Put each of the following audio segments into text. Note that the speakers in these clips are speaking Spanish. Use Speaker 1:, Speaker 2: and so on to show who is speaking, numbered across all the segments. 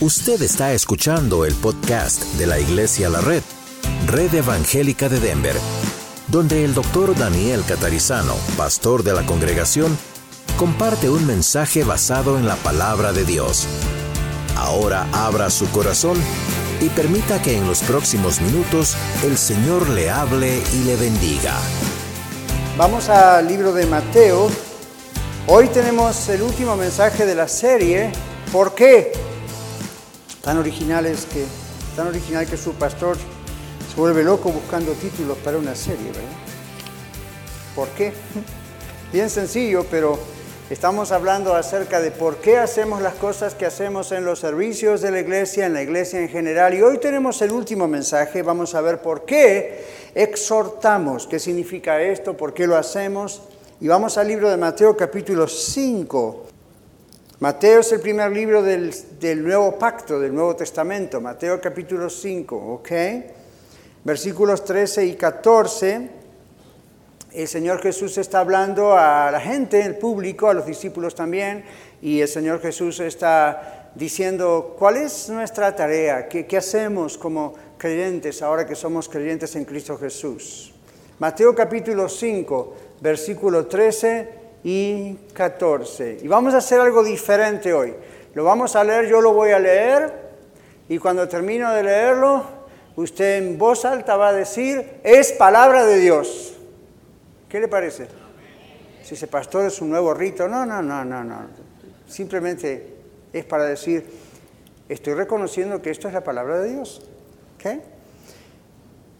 Speaker 1: Usted está escuchando el podcast de la Iglesia La Red, Red Evangélica de Denver, donde el doctor Daniel Catarizano, pastor de la congregación, comparte un mensaje basado en la palabra de Dios. Ahora abra su corazón y permita que en los próximos minutos el Señor le hable y le bendiga.
Speaker 2: Vamos al libro de Mateo. Hoy tenemos el último mensaje de la serie. ¿Por qué? Tan originales que, tan original que su pastor se vuelve loco buscando títulos para una serie, ¿verdad? ¿Por qué? Bien sencillo, pero estamos hablando acerca de por qué hacemos las cosas que hacemos en los servicios de la iglesia, en la iglesia en general. Y hoy tenemos el último mensaje, vamos a ver por qué exhortamos, qué significa esto, por qué lo hacemos. Y vamos al libro de Mateo capítulo 5. Mateo es el primer libro del, Nuevo Pacto, del Nuevo Testamento. Mateo capítulo 5, ¿ok? Versículos 13 y 14. El Señor Jesús está hablando a la gente, el público, a los discípulos también, y el Señor Jesús está diciendo, ¿cuál es nuestra tarea? ¿Qué, qué hacemos como creyentes ahora que somos creyentes en Cristo Jesús. Mateo capítulo 5, versículo 13 y 14. Y vamos a hacer algo diferente hoy. Lo vamos a leer, yo lo voy a leer y cuando termino de leerlo, usted en voz alta va a decir, es palabra de Dios. ¿Qué le parece? Si ese pastor es un nuevo rito, no, no, no, no, no. Simplemente es para decir, estoy reconociendo que esto es la palabra de Dios.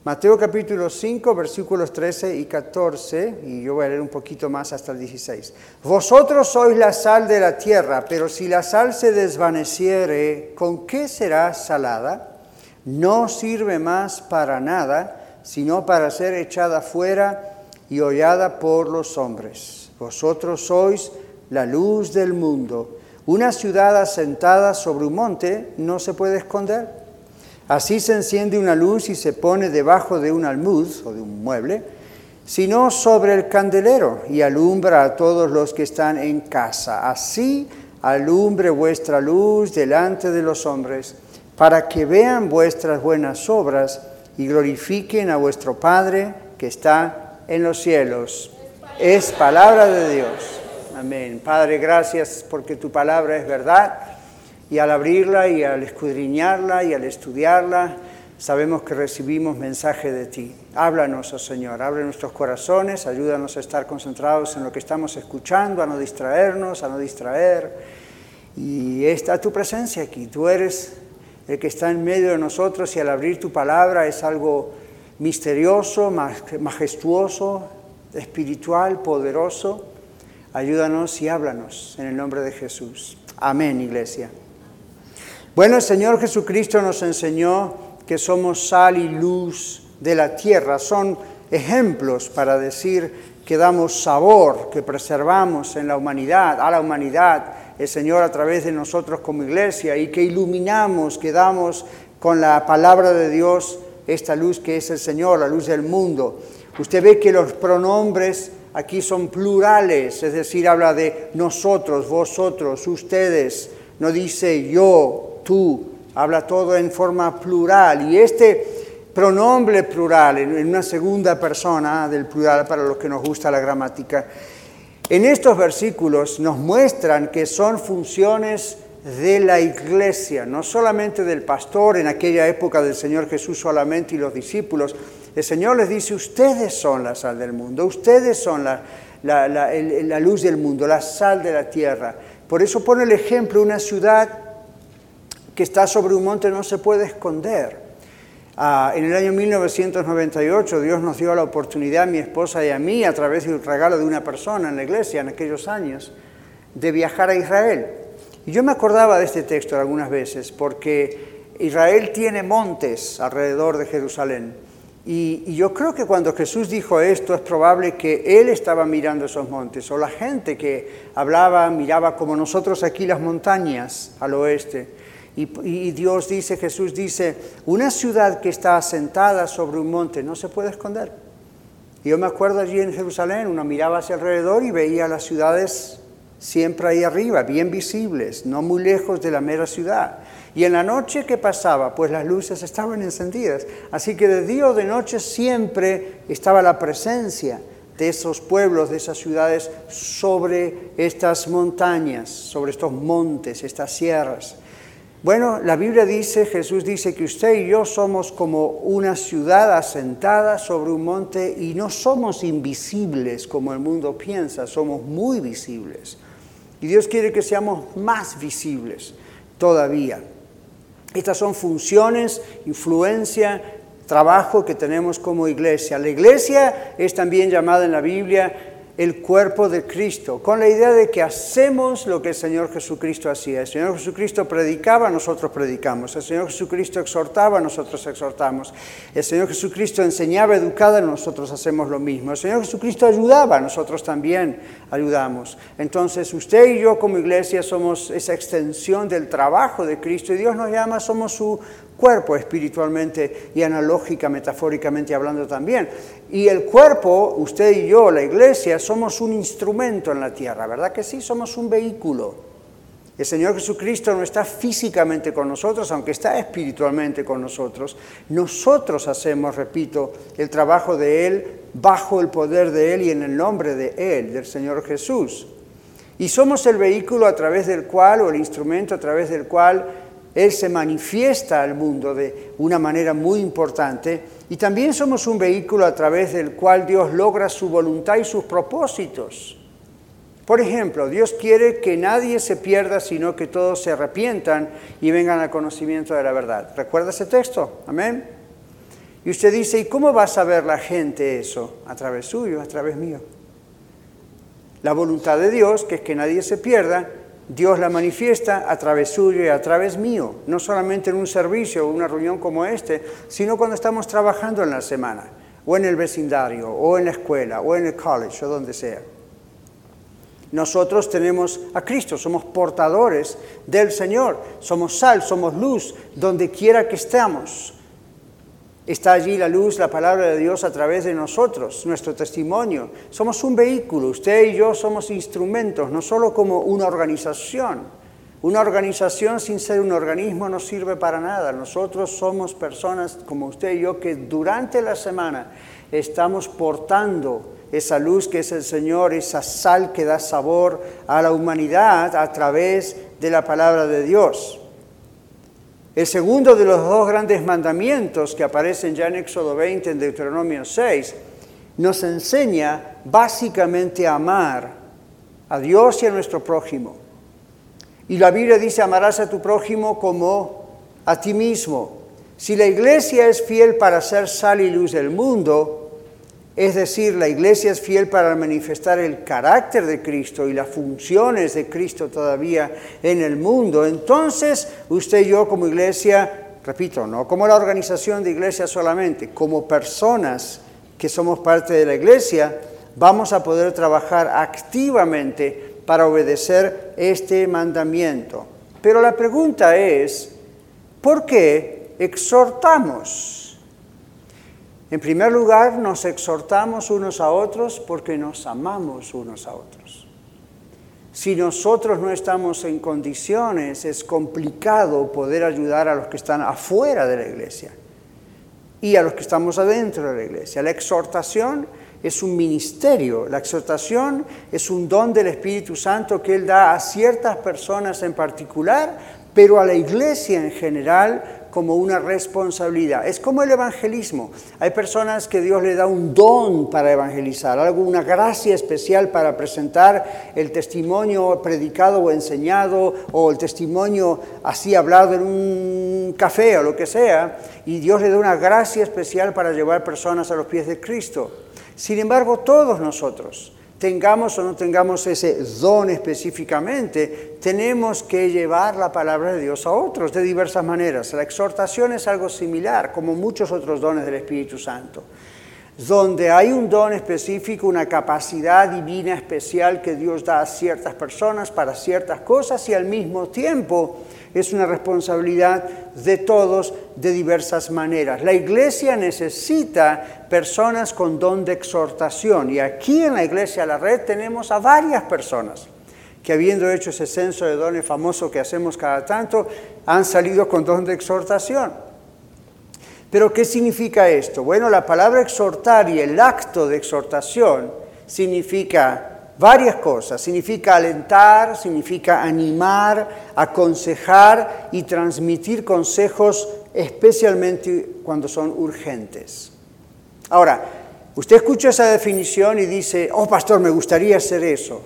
Speaker 2: Mateo capítulo 5, versículos 13 y 14, y yo voy a leer un poquito más hasta el 16. Vosotros sois la sal de la tierra, pero si la sal se desvaneciere, ¿con qué será salada? No sirve más para nada, sino para ser echada fuera y hollada por los hombres. Vosotros sois la luz del mundo. Una ciudad asentada sobre un monte no se puede esconder Así se enciende una luz y se pone debajo de un almud o de un mueble, sino sobre el candelero y alumbra a todos los que están en casa. Así alumbre vuestra luz delante de los hombres, para que vean vuestras buenas obras y glorifiquen a vuestro Padre que está en los cielos. Es palabra de Dios. Amén. Padre, gracias porque tu palabra es verdad y al abrirla y al escudriñarla y al estudiarla, sabemos que recibimos mensaje de ti. Háblanos, oh Señor, abre nuestros corazones, ayúdanos a estar concentrados en lo que estamos escuchando, a no distraernos, a no distraer. Y está tu presencia aquí, tú eres el que está en medio de nosotros y al abrir tu palabra es algo misterioso, majestuoso, espiritual, poderoso. Ayúdanos y háblanos en el nombre de Jesús. Amén, iglesia. Bueno, el Señor Jesucristo nos enseñó que somos sal y luz de la tierra. Son ejemplos para decir que damos sabor, que preservamos en la humanidad, a la humanidad, el Señor a través de nosotros como iglesia y que iluminamos, que damos con la palabra de Dios esta luz que es el Señor, la luz del mundo. Usted ve que los pronombres aquí son plurales, es decir, habla de nosotros, vosotros, ustedes, no dice yo, tú, habla todo en forma plural. Y este pronombre plural, en una segunda persona del plural para los que nos gusta la gramática, en estos versículos nos muestran que son funciones de la iglesia, no solamente del pastor en aquella época del Señor Jesús solamente y los discípulos. El Señor les dice, ustedes son la sal del mundo, ustedes son la, la luz del mundo, la sal de la tierra. Por eso pone el ejemplo, una ciudad que está sobre un monte no se puede esconder. Ah, en el año 1998 Dios nos dio la oportunidad, a mi esposa y a mí, a través del regalo de una persona en la iglesia en aquellos años, de viajar a Israel. Y yo me acordaba de este texto algunas veces porque Israel tiene montes alrededor de Jerusalén. Y, y, yo creo que cuando Jesús dijo esto es probable que Él estaba mirando esos montes o la gente que hablaba miraba como nosotros aquí las montañas al oeste. Y, Dios dice, Jesús dice, una ciudad que está asentada sobre un monte no se puede esconder. Y yo me acuerdo allí en Jerusalén, uno miraba hacia alrededor y veía las ciudades siempre ahí arriba, bien visibles, no muy lejos de la mera ciudad. Y en la noche que pasaba, pues las luces estaban encendidas. Así que de día o de noche siempre estaba la presencia de esos pueblos, de esas ciudades sobre estas montañas, sobre estos montes, estas sierras. Bueno, la Biblia dice, Jesús dice que usted y yo somos como una ciudad asentada sobre un monte y no somos invisibles como el mundo piensa, somos muy visibles. Y Dios quiere que seamos más visibles todavía. Estas son funciones, influencia, trabajo que tenemos como iglesia. La iglesia es también llamada en la Biblia el cuerpo de Cristo, con la idea de que hacemos lo que el Señor Jesucristo hacía. El Señor Jesucristo predicaba, nosotros predicamos. El Señor Jesucristo exhortaba, nosotros exhortamos. El Señor Jesucristo enseñaba, educaba, nosotros hacemos lo mismo. El Señor Jesucristo ayudaba, nosotros también ayudamos. Entonces usted y yo como iglesia somos esa extensión del trabajo de Cristo y Dios nos llama, somos su cuerpo espiritualmente y analógica, metafóricamente hablando también. Y el cuerpo, usted y yo, la iglesia, somos un instrumento en la tierra, ¿verdad que sí? Somos un vehículo. El Señor Jesucristo no está físicamente con nosotros, aunque está espiritualmente con nosotros. Nosotros hacemos, repito, el trabajo de Él bajo el poder de Él y en el nombre de Él, del Señor Jesús. Y somos el vehículo a través del cual, o el instrumento a través del cual él se manifiesta al mundo de una manera muy importante y también somos un vehículo a través del cual Dios logra su voluntad y sus propósitos. Por ejemplo, Dios quiere que nadie se pierda, sino que todos se arrepientan y vengan al conocimiento de la verdad. ¿Recuerda ese texto? Amén. Y usted dice, ¿y cómo va a saber la gente eso? A través suyo, a través mío. La voluntad de Dios, que es que nadie se pierda, Dios la manifiesta a través suyo y a través mío, no solamente en un servicio o una reunión como este, sino cuando estamos trabajando en la semana, o en el vecindario, o en la escuela, o en el college, o donde sea. Nosotros tenemos a Cristo, somos portadores del Señor, somos sal, somos luz, donde quiera que estemos. Está allí la luz, la palabra de Dios a través de nosotros, nuestro testimonio. Somos un vehículo, usted y yo somos instrumentos, no solo como una organización. Una organización sin ser un organismo no sirve para nada. Nosotros somos personas como usted y yo que durante la semana estamos portando esa luz que es el Señor, esa sal que da sabor a la humanidad a través de la palabra de Dios. El segundo de los dos grandes mandamientos que aparecen ya en Éxodo 20, en Deuteronomio 6, nos enseña básicamente a amar a Dios y a nuestro prójimo. Y la Biblia dice, amarás a tu prójimo como a ti mismo. Si la iglesia es fiel para ser sal y luz del mundo, es decir, la iglesia es fiel para manifestar el carácter de Cristo y las funciones de Cristo todavía en el mundo. Entonces, usted y yo como iglesia, repito, no como la organización de iglesia solamente, como personas que somos parte de la iglesia, vamos a poder trabajar activamente para obedecer este mandamiento. Pero la pregunta es, ¿por qué exhortamos? En primer lugar, nos exhortamos unos a otros porque nos amamos unos a otros. Si nosotros no estamos en condiciones, es complicado poder ayudar a los que están afuera de la iglesia y a los que estamos adentro de la iglesia. La exhortación es un ministerio, la exhortación es un don del Espíritu Santo que Él da a ciertas personas en particular, pero a la iglesia en general como una responsabilidad. Es como el evangelismo. Hay personas que Dios le da un don para evangelizar, algo, una gracia especial para presentar el testimonio predicado o enseñado o el testimonio así hablado en un café o lo que sea. Y Dios le da una gracia especial para llevar personas a los pies de Cristo. Sin embargo, todos nosotros, tengamos o no tengamos ese don específicamente, tenemos que llevar la palabra de Dios a otros de diversas maneras. La exhortación es algo similar, como muchos otros dones del Espíritu Santo. Donde hay un don específico, una capacidad divina especial que Dios da a ciertas personas para ciertas cosas y al mismo tiempo es una responsabilidad de todos de diversas maneras. La iglesia necesita personas con don de exhortación y aquí en la iglesia La Red tenemos a varias personas que habiendo hecho ese censo de dones famoso que hacemos cada tanto, han salido con don de exhortación. Pero ¿qué significa esto? Bueno, la palabra exhortar y el acto de exhortación significa varias cosas. Significa alentar, significa animar, aconsejar y transmitir consejos especialmente cuando son urgentes. Ahora, usted escucha esa definición y dice, oh pastor, me gustaría hacer eso.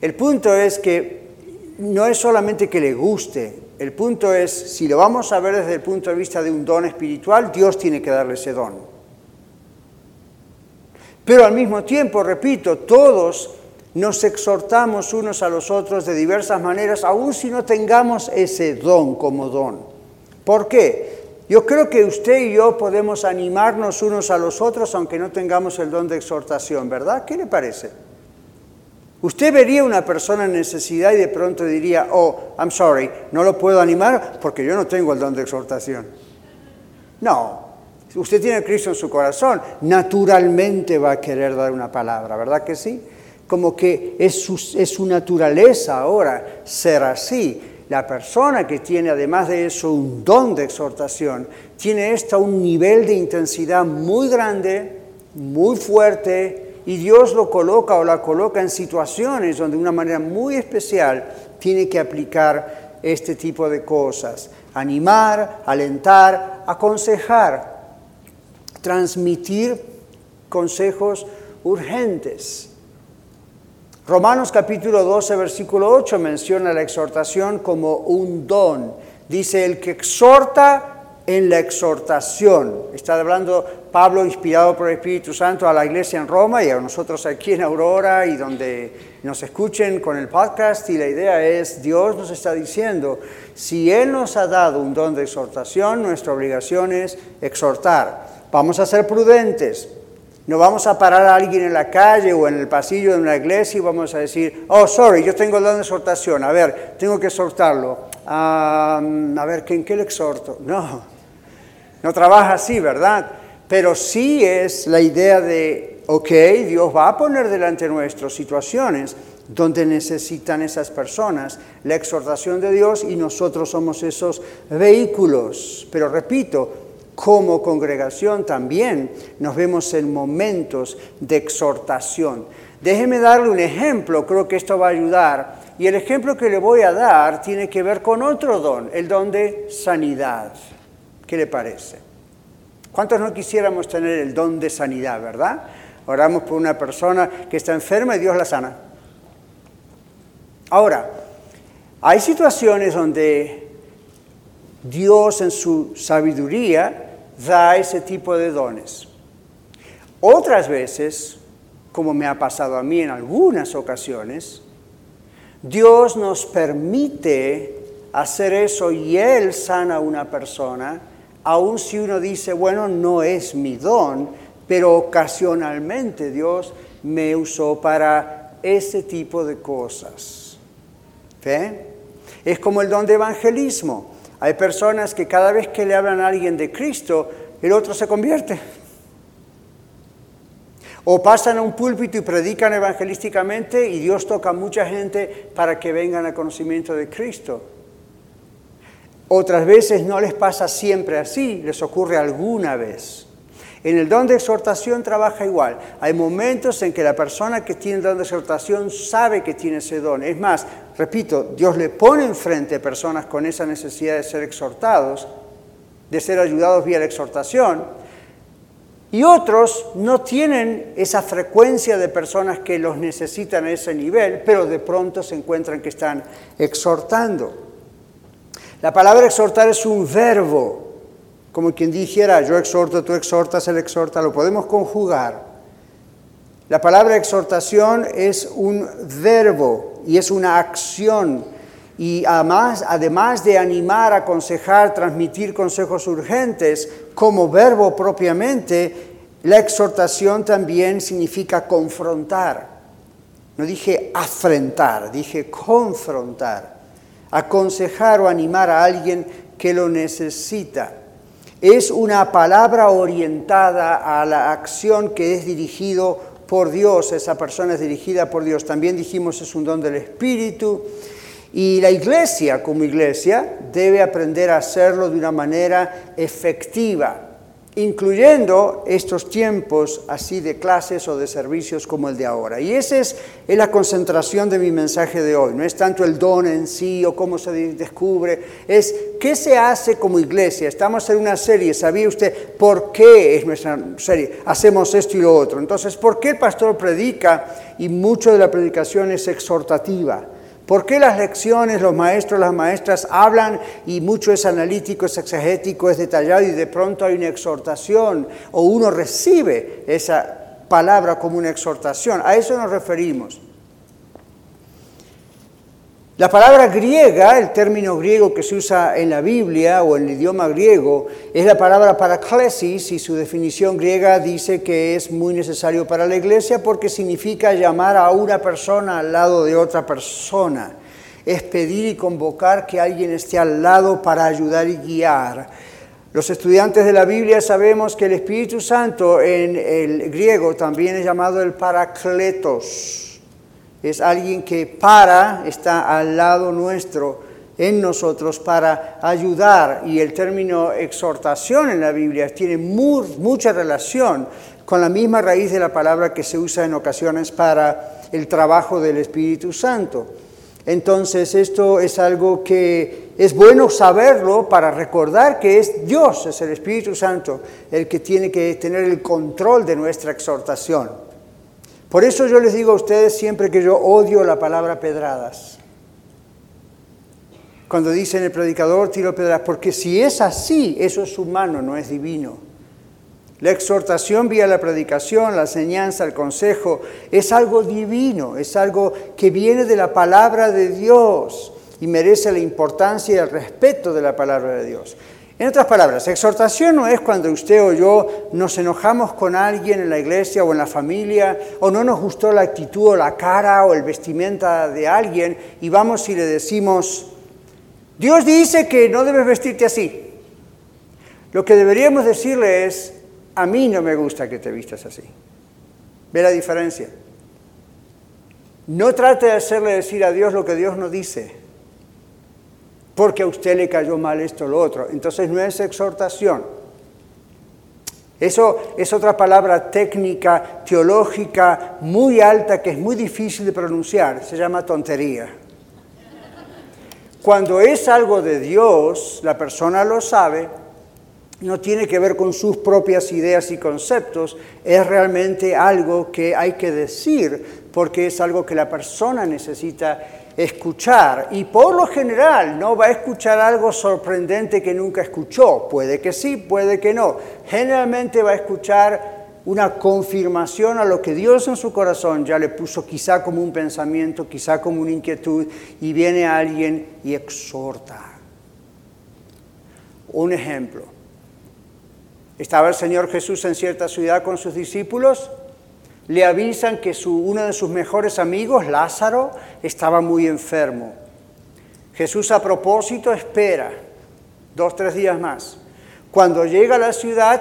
Speaker 2: El punto es que no es solamente que le guste, el punto es, si lo vamos a ver desde el punto de vista de un don espiritual, Dios tiene que darle ese don. Pero al mismo tiempo, repito, todos nos exhortamos unos a los otros de diversas maneras, aun si no tengamos ese don como don. ¿Por qué? Yo creo que usted y yo podemos animarnos unos a los otros aunque no tengamos el don de exhortación, ¿verdad? ¿Qué le parece? Usted vería una persona en necesidad y de pronto diría, oh, I'm sorry, no lo puedo animar porque yo no tengo el don de exhortación. No, usted tiene a Cristo en su corazón, naturalmente va a querer dar una palabra, ¿verdad que sí? Como que es su, naturaleza ahora ser así. La persona que tiene además de eso un don de exhortación, tiene esta un nivel de intensidad muy grande, muy fuerte, y Dios lo coloca o la coloca en situaciones donde de una manera muy especial tiene que aplicar este tipo de cosas. Animar, alentar, aconsejar transmitir consejos urgentes. Romanos capítulo 12, versículo 8 menciona la exhortación como un don. Dice, el que exhorta en la exhortación. Está hablando Pablo, inspirado por el Espíritu Santo, a la iglesia en Roma y a nosotros aquí en Aurora y donde nos escuchen con el podcast. Y la idea es, Dios nos está diciendo, si Él nos ha dado un don de exhortación, nuestra obligación es exhortar. Vamos a ser prudentes. No vamos a parar a alguien en la calle o en el pasillo de una iglesia y vamos a decir, oh, sorry, yo tengo el don de exhortación, a ver, tengo que exhortarlo. a ver, ¿en qué le exhorto? No, no trabaja así, ¿verdad? Pero sí es la idea de, ok, Dios va a poner delante nuestras situaciones donde necesitan esas personas la exhortación de Dios y nosotros somos esos vehículos. Pero repito, como congregación también nos vemos en momentos de exhortación. Déjeme darle un ejemplo, creo que esto va a ayudar. Y el ejemplo que le voy a dar tiene que ver con otro don, el don de sanidad. ¿Qué le parece? ¿Cuántos no quisiéramos tener el don de sanidad, verdad? Oramos por una persona que está enferma y Dios la sana. Ahora, hay situaciones donde Dios en su sabiduría da ese tipo de dones. Otras veces, como me ha pasado a mí en algunas ocasiones, Dios nos permite hacer eso y Él sana a una persona, aun si uno dice, bueno, no es mi don, pero ocasionalmente Dios me usó para ese tipo de cosas. Es como el don de evangelismo. Hay personas que cada vez que le hablan a alguien de Cristo, el otro se convierte. O pasan a un púlpito y predican evangelísticamente y Dios toca a mucha gente para que vengan al conocimiento de Cristo. Otras veces no les pasa siempre así, les ocurre alguna vez. En el don de exhortación trabaja igual. Hay momentos en que la persona que tiene el don de exhortación sabe que tiene ese don. Es más, repito, Dios le pone enfrente personas con esa necesidad de ser exhortados, de ser ayudados vía la exhortación. Y otros no tienen esa frecuencia de personas que los necesitan a ese nivel, pero de pronto se encuentran que están exhortando. La palabra exhortar es un verbo como quien dijera, yo exhorto, tú exhortas, él exhorta, lo podemos conjugar. La palabra exhortación es un verbo y es una acción. Y además, además de animar, aconsejar, transmitir consejos urgentes, como verbo propiamente, la exhortación también significa confrontar. No dije afrentar, dije confrontar. Aconsejar o animar a alguien que lo necesita es una palabra orientada a la acción que es dirigido por Dios, esa persona es dirigida por Dios. También dijimos es un don del Espíritu. Y la iglesia como iglesia debe aprender a hacerlo de una manera efectiva incluyendo estos tiempos así de clases o de servicios como el de ahora. Y esa es, la concentración de mi mensaje de hoy. No es tanto el don en sí o cómo se descubre, es qué se hace como iglesia. Estamos en una serie, ¿sabía usted por qué es nuestra serie? Hacemos esto y lo otro. Entonces, ¿por qué el pastor predica y mucho de la predicación es exhortativa? ¿Por qué las lecciones, los maestros, las maestras hablan y mucho es analítico, es exegético, es detallado y de pronto hay una exhortación o uno recibe esa palabra como una exhortación? A eso nos referimos. La palabra griega, el término griego que se usa en la Biblia o en el idioma griego, es la palabra paraclesis y su definición griega dice que es muy necesario para la iglesia porque significa llamar a una persona al lado de otra persona. Es pedir y convocar que alguien esté al lado para ayudar y guiar. Los estudiantes de la Biblia sabemos que el Espíritu Santo en el griego también es llamado el paracletos es alguien que para, está al lado nuestro, en nosotros, para ayudar. Y el término exhortación en la Biblia tiene mucha relación con la misma raíz de la palabra que se usa en ocasiones para el trabajo del Espíritu Santo. Entonces esto es algo que es bueno saberlo para recordar que es Dios, es el Espíritu Santo, el que tiene que tener el control de nuestra exhortación. Por eso yo les digo a ustedes siempre que yo odio la palabra pedradas. Cuando dicen el predicador tiro pedradas, porque si es así, eso es humano, no es divino. La exhortación vía la predicación, la enseñanza, el consejo, es algo divino, es algo que viene de la palabra de Dios y merece la importancia y el respeto de la palabra de Dios. En otras palabras, exhortación no es cuando usted o yo nos enojamos con alguien en la iglesia o en la familia, o no nos gustó la actitud o la cara o el vestimenta de alguien y vamos y le decimos, Dios dice que no debes vestirte así. Lo que deberíamos decirle es, a mí no me gusta que te vistas así. ¿Ve la diferencia? No trate de hacerle decir a Dios lo que Dios no dice porque a usted le cayó mal esto o lo otro. Entonces no es exhortación. Eso es otra palabra técnica, teológica, muy alta, que es muy difícil de pronunciar. Se llama tontería. Cuando es algo de Dios, la persona lo sabe, no tiene que ver con sus propias ideas y conceptos, es realmente algo que hay que decir, porque es algo que la persona necesita escuchar y por lo general no va a escuchar algo sorprendente que nunca escuchó. Puede que sí, puede que no. Generalmente va a escuchar una confirmación a lo que Dios en su corazón ya le puso quizá como un pensamiento, quizá como una inquietud, y viene alguien y exhorta. Un ejemplo. Estaba el Señor Jesús en cierta ciudad con sus discípulos le avisan que uno de sus mejores amigos, Lázaro, estaba muy enfermo. Jesús a propósito espera dos, tres días más. Cuando llega a la ciudad,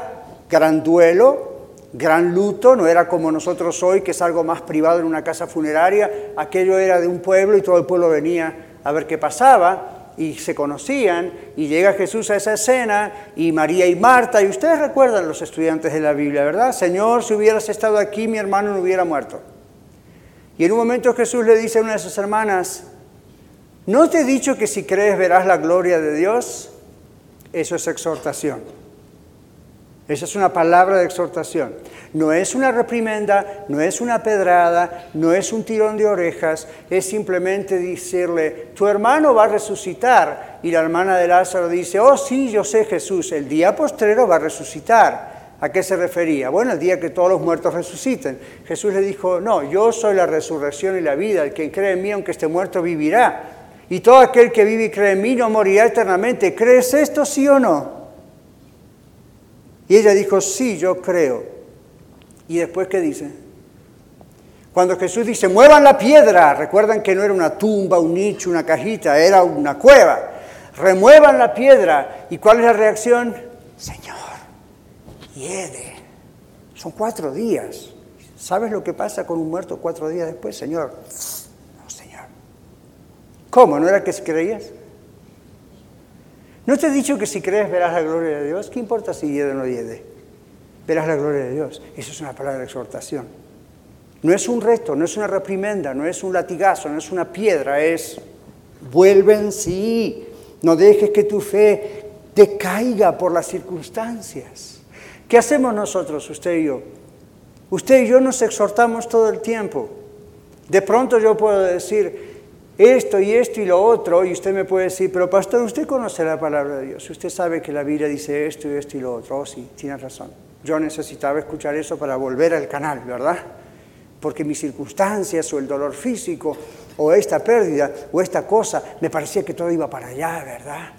Speaker 2: gran duelo, gran luto, no era como nosotros hoy, que es algo más privado en una casa funeraria, aquello era de un pueblo y todo el pueblo venía a ver qué pasaba y se conocían y llega Jesús a esa escena y María y Marta, y ustedes recuerdan los estudiantes de la Biblia, ¿verdad? Señor, si hubieras estado aquí, mi hermano no hubiera muerto. Y en un momento Jesús le dice a una de sus hermanas, ¿no te he dicho que si crees verás la gloria de Dios? Eso es exhortación. Esa es una palabra de exhortación. No es una reprimenda, no es una pedrada, no es un tirón de orejas, es simplemente decirle, tu hermano va a resucitar. Y la hermana de Lázaro dice, oh sí, yo sé Jesús, el día postrero va a resucitar. ¿A qué se refería? Bueno, el día que todos los muertos resuciten. Jesús le dijo, no, yo soy la resurrección y la vida, el que cree en mí, aunque esté muerto, vivirá. Y todo aquel que vive y cree en mí no morirá eternamente. ¿Crees esto, sí o no? Y ella dijo, sí, yo creo. ¿Y después qué dice? Cuando Jesús dice, muevan la piedra, recuerdan que no era una tumba, un nicho, una cajita, era una cueva. Remuevan la piedra. ¿Y cuál es la reacción? Señor, hiede. Son cuatro días. ¿Sabes lo que pasa con un muerto cuatro días después, Señor? No, Señor. ¿Cómo? ¿No era que creías? ¿No te he dicho que si crees verás la gloria de Dios? ¿Qué importa si hiede o no hiede? Verás la gloria de Dios. Eso es una palabra de exhortación. No es un reto, no es una reprimenda, no es un latigazo, no es una piedra, es vuelve en sí. No dejes que tu fe decaiga por las circunstancias. ¿Qué hacemos nosotros, usted y yo? Usted y yo nos exhortamos todo el tiempo. De pronto yo puedo decir, esto y esto y lo otro, y usted me puede decir, pero pastor, usted conoce la palabra de Dios, usted sabe que la Biblia dice esto y esto y lo otro. Oh, sí, tiene razón. Yo necesitaba escuchar eso para volver al canal, ¿verdad? Porque mis circunstancias o el dolor físico o esta pérdida o esta cosa, me parecía que todo iba para allá, ¿verdad?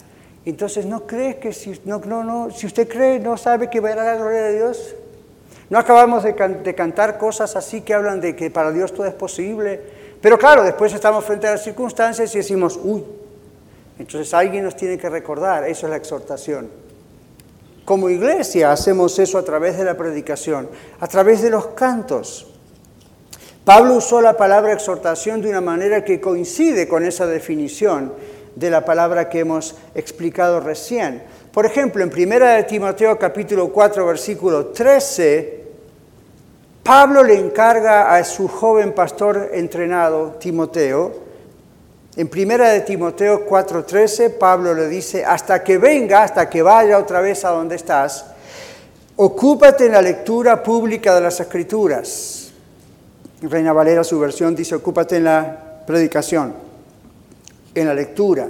Speaker 2: Entonces, ¿no cree que si, no, no, no, si usted cree, no sabe que verá la gloria de Dios? ¿No acabamos de, de cantar cosas así que hablan de que para Dios todo es posible? Pero claro, después estamos frente a las circunstancias y decimos, uy, entonces alguien nos tiene que recordar, eso es la exhortación. Como iglesia hacemos eso a través de la predicación, a través de los cantos. Pablo usó la palabra exhortación de una manera que coincide con esa definición de la palabra que hemos explicado recién. Por ejemplo, en 1 de Timoteo capítulo 4 versículo 13, Pablo le encarga a su joven pastor entrenado, Timoteo, en primera de Timoteo 4:13, Pablo le dice, hasta que venga, hasta que vaya otra vez a donde estás, ocúpate en la lectura pública de las escrituras. Reina Valera, su versión dice, ocúpate en la predicación, en la lectura.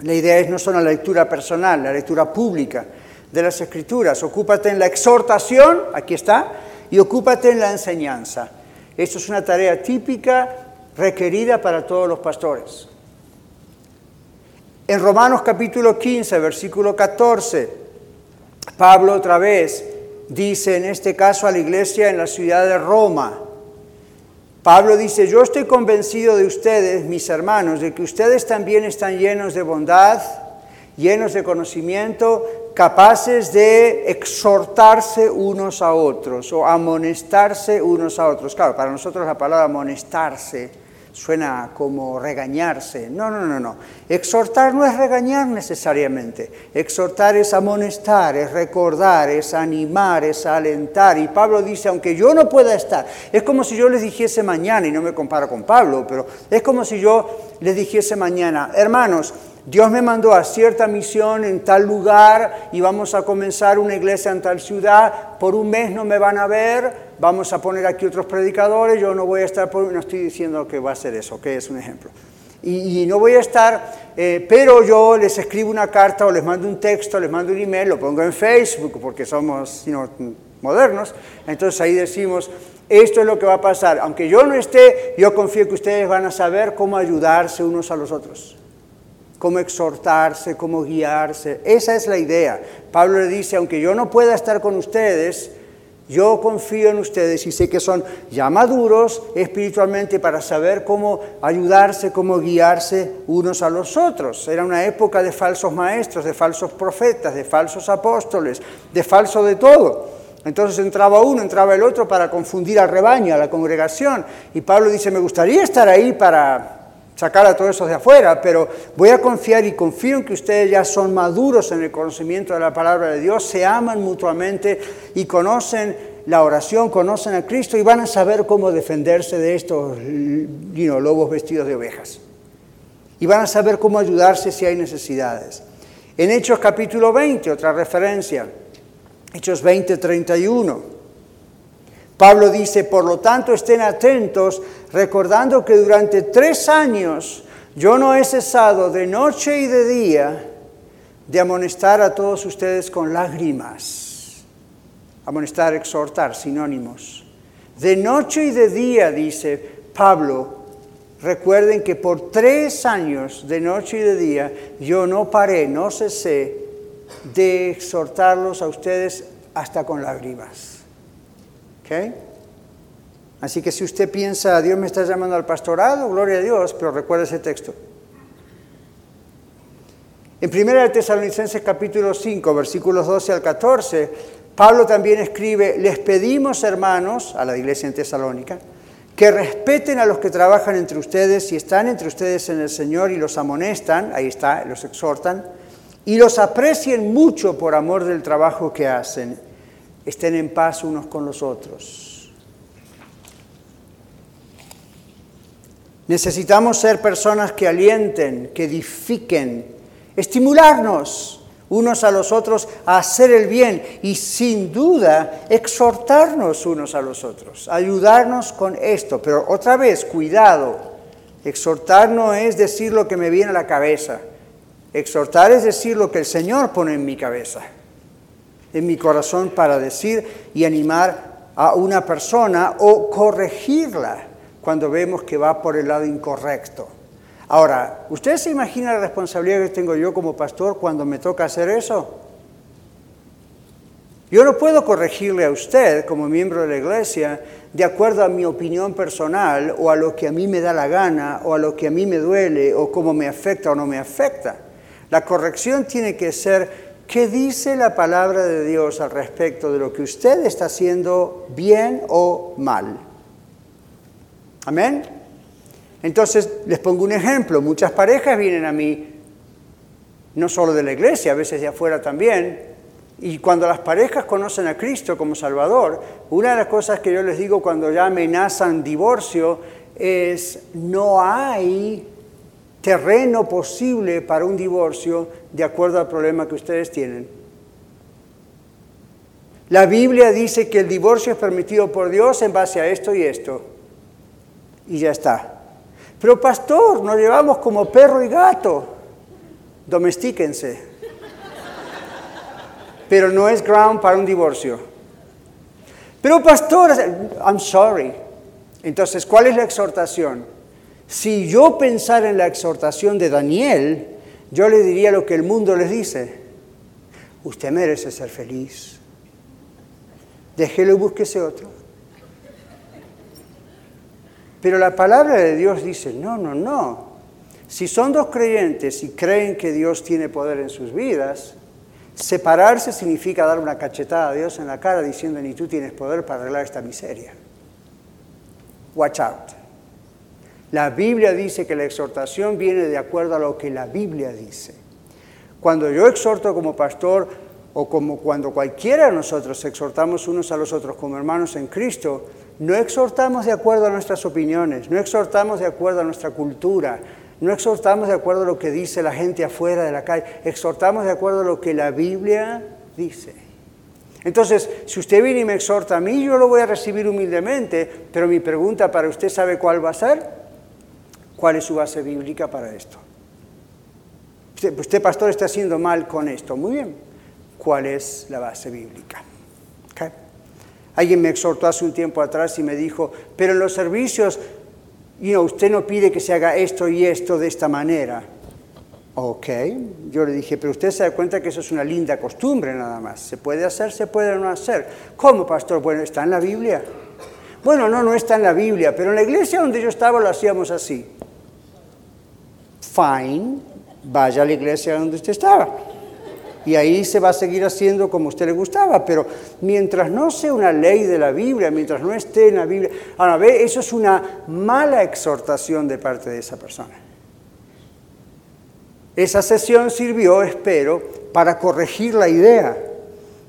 Speaker 2: La idea es no solo la lectura personal, la lectura pública de las escrituras. Ocúpate en la exhortación, aquí está, y ocúpate en la enseñanza. Esto es una tarea típica requerida para todos los pastores. En Romanos capítulo 15, versículo 14, Pablo otra vez dice en este caso a la iglesia en la ciudad de Roma, Pablo dice, yo estoy convencido de ustedes, mis hermanos, de que ustedes también están llenos de bondad, llenos de conocimiento, capaces de exhortarse unos a otros o amonestarse unos a otros. Claro, para nosotros la palabra amonestarse suena como regañarse. No, no, no, no. Exhortar no es regañar necesariamente. Exhortar es amonestar, es recordar, es animar, es alentar. Y Pablo dice, aunque yo no pueda estar, es como si yo les dijese mañana, y no me comparo con Pablo, pero es como si yo les dijese mañana, hermanos, Dios me mandó a cierta misión en tal lugar y vamos a comenzar una iglesia en tal ciudad. Por un mes no me van a ver, vamos a poner aquí otros predicadores, yo no voy a estar, por, no estoy diciendo que va a ser eso, que es un ejemplo. Y, no voy a estar, eh, pero yo les escribo una carta o les mando un texto, les mando un email, lo pongo en Facebook porque somos modernos. Entonces ahí decimos, esto es lo que va a pasar. Aunque yo no esté, yo confío que ustedes van a saber cómo ayudarse unos a los otros cómo exhortarse, cómo guiarse. Esa es la idea. Pablo le dice, aunque yo no pueda estar con ustedes, yo confío en ustedes y sé que son ya maduros espiritualmente para saber cómo ayudarse, cómo guiarse unos a los otros. Era una época de falsos maestros, de falsos profetas, de falsos apóstoles, de falso de todo. Entonces entraba uno, entraba el otro para confundir al rebaño, a la congregación. Y Pablo dice, me gustaría estar ahí para sacar a todos esos de afuera, pero voy a confiar y confío en que ustedes ya son maduros en el conocimiento de la palabra de Dios, se aman mutuamente y conocen la oración, conocen a Cristo y van a saber cómo defenderse de estos lobos vestidos de ovejas. Y van a saber cómo ayudarse si hay necesidades. En Hechos capítulo 20, otra referencia, Hechos 20, 31. Pablo dice, por lo tanto, estén atentos, recordando que durante tres años yo no he cesado de noche y de día de amonestar a todos ustedes con lágrimas. Amonestar, exhortar, sinónimos. De noche y de día, dice Pablo, recuerden que por tres años, de noche y de día, yo no paré, no cesé de exhortarlos a ustedes hasta con lágrimas. Así que si usted piensa, Dios me está llamando al pastorado, gloria a Dios, pero recuerde ese texto. En 1 Tesalonicenses capítulo 5, versículos 12 al 14, Pablo también escribe, les pedimos hermanos a la iglesia en Tesalónica, que respeten a los que trabajan entre ustedes y están entre ustedes en el Señor y los amonestan, ahí está, los exhortan, y los aprecien mucho por amor del trabajo que hacen. Estén en paz unos con los otros. Necesitamos ser personas que alienten, que edifiquen, estimularnos unos a los otros a hacer el bien y sin duda exhortarnos unos a los otros, ayudarnos con esto. Pero otra vez, cuidado, exhortar no es decir lo que me viene a la cabeza, exhortar es decir lo que el Señor pone en mi cabeza, en mi corazón para decir y animar a una persona o corregirla cuando vemos que va por el lado incorrecto. Ahora, ¿usted se imagina la responsabilidad que tengo yo como pastor cuando me toca hacer eso? Yo no puedo corregirle a usted como miembro de la iglesia de acuerdo a mi opinión personal o a lo que a mí me da la gana o a lo que a mí me duele o cómo me afecta o no me afecta. La corrección tiene que ser qué dice la palabra de Dios al respecto de lo que usted está haciendo bien o mal. Amén. Entonces, les pongo un ejemplo. Muchas parejas vienen a mí, no solo de la iglesia, a veces de afuera también. Y cuando las parejas conocen a Cristo como Salvador, una de las cosas que yo les digo cuando ya amenazan divorcio es no hay terreno posible para un divorcio de acuerdo al problema que ustedes tienen. La Biblia dice que el divorcio es permitido por Dios en base a esto y esto. Y ya está. Pero pastor, nos llevamos como perro y gato. Domestíquense. Pero no es ground para un divorcio. Pero pastor, I'm sorry. Entonces, ¿cuál es la exhortación? Si yo pensara en la exhortación de Daniel, yo le diría lo que el mundo les dice. Usted merece ser feliz. Déjelo y búsquese otro. Pero la palabra de Dios dice, no, no, no. Si son dos creyentes y creen que Dios tiene poder en sus vidas, separarse significa dar una cachetada a Dios en la cara diciendo, ni tú tienes poder para arreglar esta miseria. Watch out. La Biblia dice que la exhortación viene de acuerdo a lo que la Biblia dice. Cuando yo exhorto como pastor o como cuando cualquiera de nosotros exhortamos unos a los otros como hermanos en Cristo, no exhortamos de acuerdo a nuestras opiniones, no exhortamos de acuerdo a nuestra cultura, no exhortamos de acuerdo a lo que dice la gente afuera de la calle, exhortamos de acuerdo a lo que la Biblia dice. Entonces, si usted viene y me exhorta a mí, yo lo voy a recibir humildemente, pero mi pregunta para usted sabe cuál va a ser. ¿Cuál es su base bíblica para esto? Usted, usted pastor, está haciendo mal con esto. Muy bien. ¿Cuál es la base bíblica? Alguien me exhortó hace un tiempo atrás y me dijo, pero en los servicios, usted no pide que se haga esto y esto de esta manera. Ok, yo le dije, pero usted se da cuenta que eso es una linda costumbre nada más. Se puede hacer, se puede no hacer. ¿Cómo, pastor? Bueno, está en la Biblia. Bueno, no, no está en la Biblia, pero en la iglesia donde yo estaba lo hacíamos así. Fine, vaya a la iglesia donde usted estaba y ahí se va a seguir haciendo como usted le gustaba, pero mientras no sea una ley de la Biblia, mientras no esté en la Biblia, ahora ve, eso es una mala exhortación de parte de esa persona. Esa sesión sirvió, espero, para corregir la idea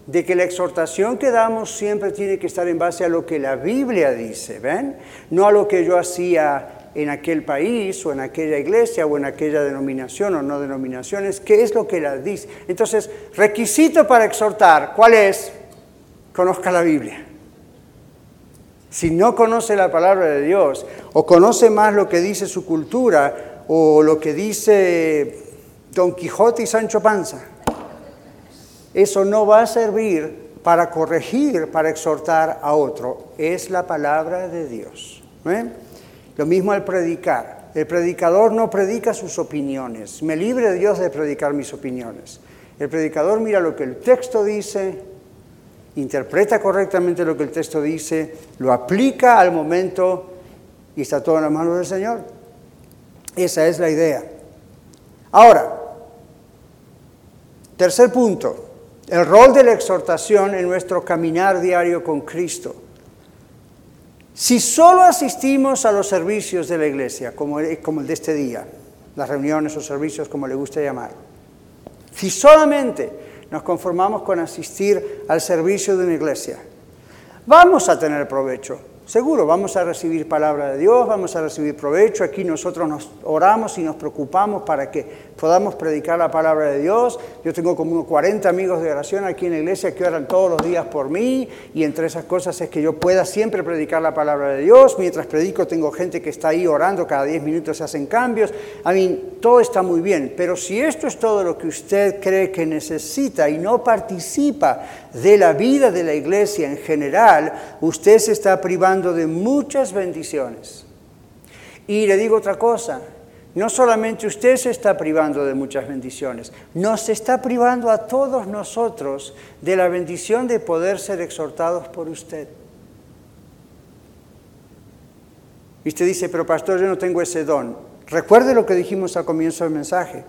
Speaker 2: de que la exhortación que damos siempre tiene que estar en base a lo que la Biblia dice, ¿ven? No a lo que yo hacía en aquel país o en aquella iglesia o en aquella denominación o no denominaciones, qué es lo que la dice. Entonces, requisito para exhortar, ¿cuál es? Conozca la Biblia. Si no conoce la palabra de Dios o conoce más lo que dice su cultura o lo que dice Don Quijote y Sancho Panza, eso no va a servir para corregir, para exhortar a otro. Es la palabra de Dios. Lo mismo al predicar. El predicador no predica sus opiniones. Me libre Dios de predicar mis opiniones. El predicador mira lo que el texto dice, interpreta correctamente lo que el texto dice, lo aplica al momento y está todo en las manos del Señor. Esa es la idea. Ahora, tercer punto, El rol de la exhortación en nuestro caminar diario con Cristo. Si solo asistimos a los servicios de la iglesia, como el, como el de este día, las reuniones o servicios como le gusta llamar, si solamente nos conformamos con asistir al servicio de una iglesia, vamos a tener provecho. Seguro, vamos a recibir palabra de Dios, vamos a recibir provecho. Aquí nosotros nos oramos y nos preocupamos para que podamos predicar la palabra de Dios. Yo tengo como unos 40 amigos de oración aquí en la iglesia que oran todos los días por mí y entre esas cosas es que yo pueda siempre predicar la palabra de Dios. Mientras predico tengo gente que está ahí orando, cada 10 minutos se hacen cambios. A mí todo está muy bien, pero si esto es todo lo que usted cree que necesita y no participa de la vida de la iglesia en general, usted se está privando de muchas bendiciones. Y le digo otra cosa, no solamente usted se está privando de muchas bendiciones, nos está privando a todos nosotros de la bendición de poder ser exhortados por usted. Y usted dice, pero pastor, yo no tengo ese don. Recuerde lo que dijimos al comienzo del mensaje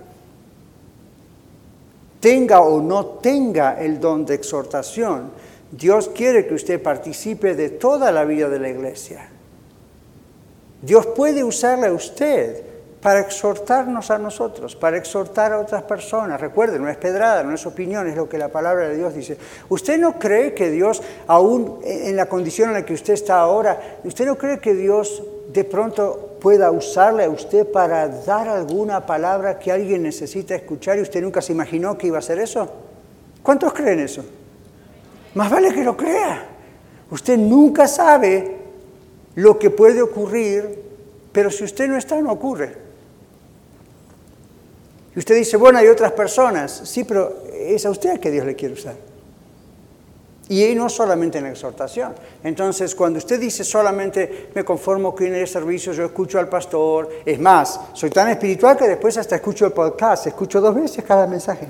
Speaker 2: tenga o no tenga el don de exhortación, Dios quiere que usted participe de toda la vida de la iglesia. Dios puede usarle a usted para exhortarnos a nosotros, para exhortar a otras personas. Recuerden, no es pedrada, no es opinión, es lo que la palabra de Dios dice. ¿Usted no cree que Dios, aún en la condición en la que usted está ahora, usted no cree que Dios de pronto pueda usarle a usted para dar alguna palabra que alguien necesita escuchar y usted nunca se imaginó que iba a hacer eso? ¿Cuántos creen eso? Más vale que lo crea. Usted nunca sabe lo que puede ocurrir, pero si usted no está, no ocurre. Y usted dice, bueno, hay otras personas. Sí, pero es a usted que Dios le quiere usar. Y no solamente en la exhortación. Entonces, cuando usted dice solamente me conformo con el servicio, yo escucho al pastor, es más, soy tan espiritual que después hasta escucho el podcast, escucho dos veces cada mensaje.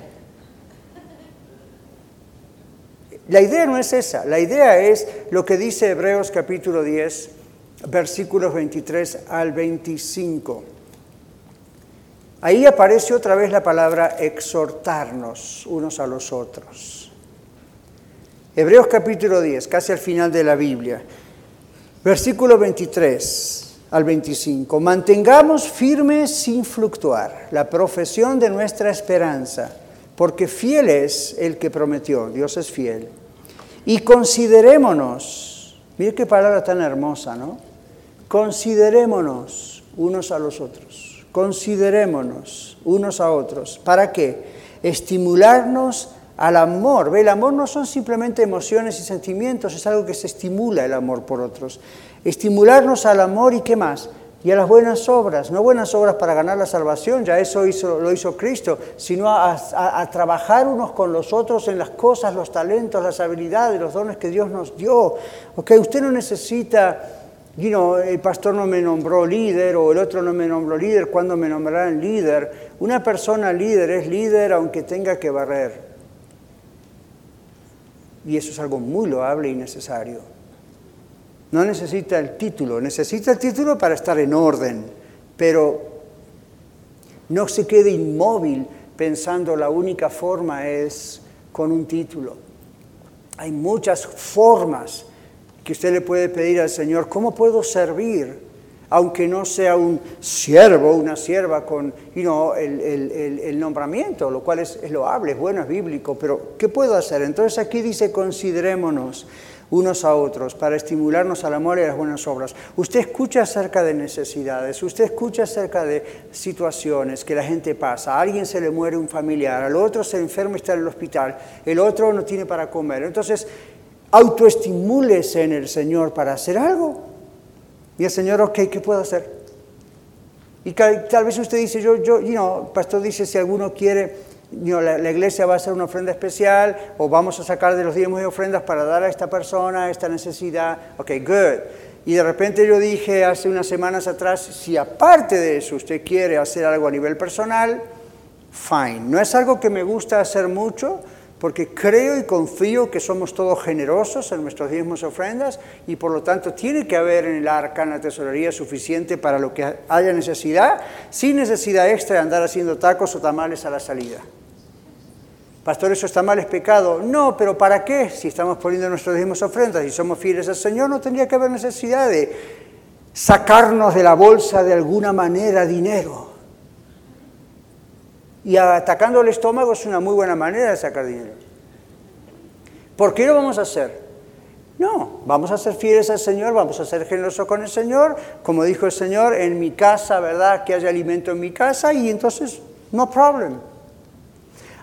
Speaker 2: La idea no es esa, la idea es lo que dice Hebreos capítulo 10, versículos 23 al 25. Ahí aparece otra vez la palabra exhortarnos unos a los otros. Hebreos capítulo 10, casi al final de la Biblia, versículo 23 al 25. Mantengamos firme sin fluctuar la profesión de nuestra esperanza, porque fiel es el que prometió, Dios es fiel. Y considerémonos, mire qué palabra tan hermosa, ¿no? Considerémonos unos a los otros considerémonos unos a otros. ¿Para qué? Estimularnos al amor. ¿Ve? El amor no son simplemente emociones y sentimientos, es algo que se estimula el amor por otros. Estimularnos al amor y qué más? Y a las buenas obras, no buenas obras para ganar la salvación, ya eso lo hizo Cristo, sino a, trabajar unos con los otros en las cosas, los talentos, las habilidades, los dones que Dios nos dio. Ok, usted no necesita el pastor no me nombró líder o el otro no me nombró líder, ¿cuándo me nombrarán líder? Una persona líder es líder aunque tenga que barrer. Y eso es algo muy loable y necesario. No necesita el título, necesita el título para estar en orden, pero no se quede inmóvil pensando la única forma es con un título. Hay muchas formas que usted le puede pedir al Señor, ¿cómo puedo servir? Aunque no sea un siervo, una sierva con el, nombramiento, lo cual es, es loable, es bueno, es bíblico, pero ¿qué puedo hacer? Entonces aquí dice, considerémonos unos a otros para estimularnos al amor y a las buenas obras. Usted escucha acerca de necesidades, usted escucha acerca de situaciones que la gente pasa. A alguien se le muere un familiar, al otro se enferma y está en el hospital, el otro no tiene para comer. Entonces, autoestimúlese en el Señor para hacer algo. Y el Señor, ok, ¿qué puedo hacer? Y tal vez usted dice, yo, yo, you know, pastor dice, si alguno quiere, la, iglesia va a hacer una ofrenda especial o vamos a sacar de los diezmos de ofrendas para dar a esta persona esta necesidad. Ok, good. Y de repente yo dije hace unas semanas atrás, si aparte de eso usted quiere hacer algo a nivel personal, fine. No es algo que me gusta hacer mucho, porque creo y confío que somos todos generosos en nuestros diezmos ofrendas y por lo tanto tiene que haber en el arca, en la tesorería, suficiente para lo que haya necesidad, sin necesidad extra de andar haciendo tacos o tamales a la salida. Pastor, eso está mal, es pecado. No, pero ¿para qué? Si estamos poniendo nuestros mismos ofrendas y somos fieles al Señor, no tendría que haber necesidad de sacarnos de la bolsa de alguna manera dinero. Y atacando el estómago es una muy buena manera de sacar dinero. ¿Por qué lo vamos a hacer? No, vamos a ser fieles al Señor, vamos a ser generosos con el Señor, como dijo el Señor, en mi casa, ¿verdad? Que haya alimento en mi casa y entonces, no problem.